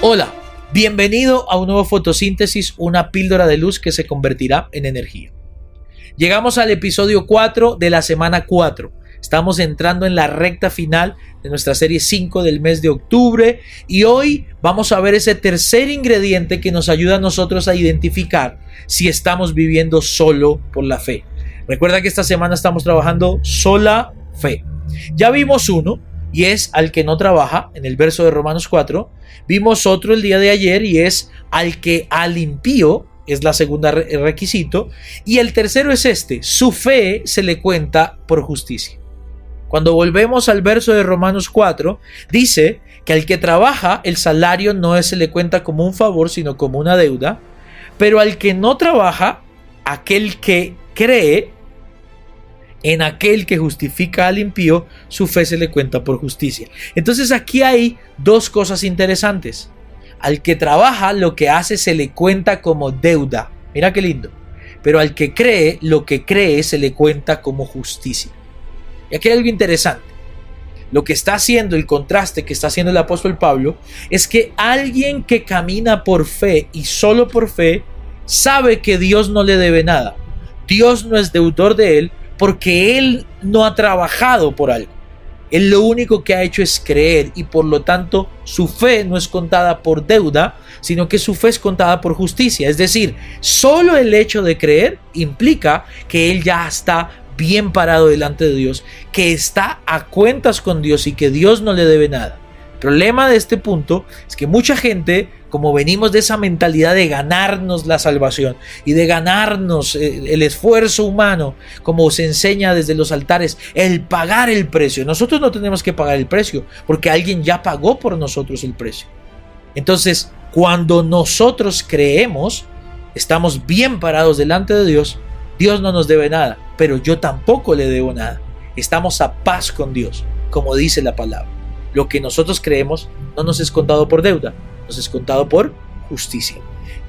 Hola, bienvenido a un nuevo fotosíntesis, una píldora de luz que se convertirá en energía. Llegamos al episodio 4 de la semana 4. Estamos entrando en la recta final de nuestra serie 5 del mes de octubre y hoy vamos a ver ese tercer ingrediente que nos ayuda a nosotros a identificar si estamos viviendo solo por la fe. Recuerda que esta semana estamos trabajando sola fe. Ya vimos uno, y es al que no trabaja, en el verso de Romanos 4. Vimos otro el día de ayer y es al que al impío, es la segunda requisito. Y el tercero es este, su fe se le cuenta por justicia. Cuando volvemos al verso de Romanos 4, dice que al que trabaja el salario no se le cuenta como un favor, sino como una deuda. Pero al que no trabaja, aquel que cree, en aquel que justifica al impío, su fe se le cuenta por justicia. Entonces aquí hay dos cosas interesantes. Al que trabaja, lo que hace se le cuenta como deuda. Mira qué lindo. Pero al que cree, lo que cree se le cuenta como justicia. Y aquí hay algo interesante. Lo que está haciendo, el contraste que está haciendo el apóstol Pablo, es que alguien que camina por fe y solo por fe, sabe que Dios no le debe nada. Dios no es deudor de él, porque él no ha trabajado por algo. Él lo único que ha hecho es creer y por lo tanto su fe no es contada por deuda, sino que su fe es contada por justicia. Es decir, solo el hecho de creer implica que él ya está bien parado delante de Dios, que está a cuentas con Dios y que Dios no le debe nada. Problema de este punto es que mucha gente como venimos de esa mentalidad de ganarnos la salvación y de ganarnos eh, el esfuerzo humano, como se enseña desde los altares, el pagar el precio. Nosotros no tenemos que pagar el precio, porque alguien ya pagó por nosotros el precio. Entonces, cuando nosotros creemos, estamos bien parados delante de Dios, Dios no nos debe nada, pero yo tampoco le debo nada. Estamos a paz con Dios, como dice la palabra. Lo que nosotros creemos no nos es contado por deuda, nos es contado por justicia.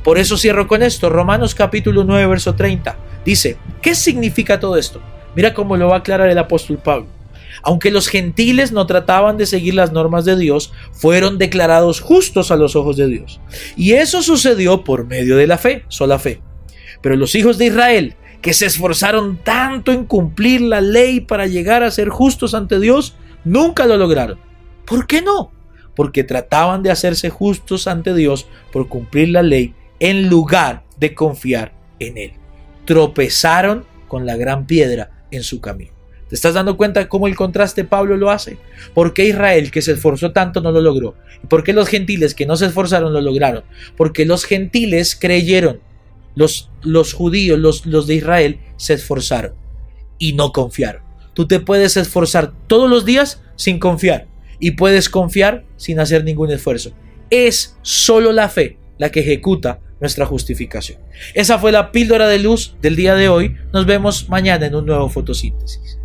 Por eso cierro con esto, Romanos capítulo 9, verso 30. Dice, ¿qué significa todo esto? Mira cómo lo va a aclarar el apóstol Pablo. Aunque los gentiles no trataban de seguir las normas de Dios, fueron declarados justos a los ojos de Dios. Y eso sucedió por medio de la fe, sola fe. Pero los hijos de Israel, que se esforzaron tanto en cumplir la ley para llegar a ser justos ante Dios, nunca lo lograron. ¿Por qué no? porque trataban de hacerse justos ante Dios por cumplir la ley en lugar de confiar en Él. Tropezaron con la gran piedra en su camino. ¿Te estás dando cuenta cómo el contraste Pablo lo hace? ¿Por qué Israel, que se esforzó tanto, no lo logró? ¿Y por qué los gentiles que no se esforzaron lo lograron? Porque los gentiles creyeron, los, los judíos, los, los de Israel, se esforzaron y no confiaron. Tú te puedes esforzar todos los días sin confiar y puedes confiar sin hacer ningún esfuerzo. Es solo la fe la que ejecuta nuestra justificación. Esa fue la píldora de luz del día de hoy. Nos vemos mañana en un nuevo fotosíntesis.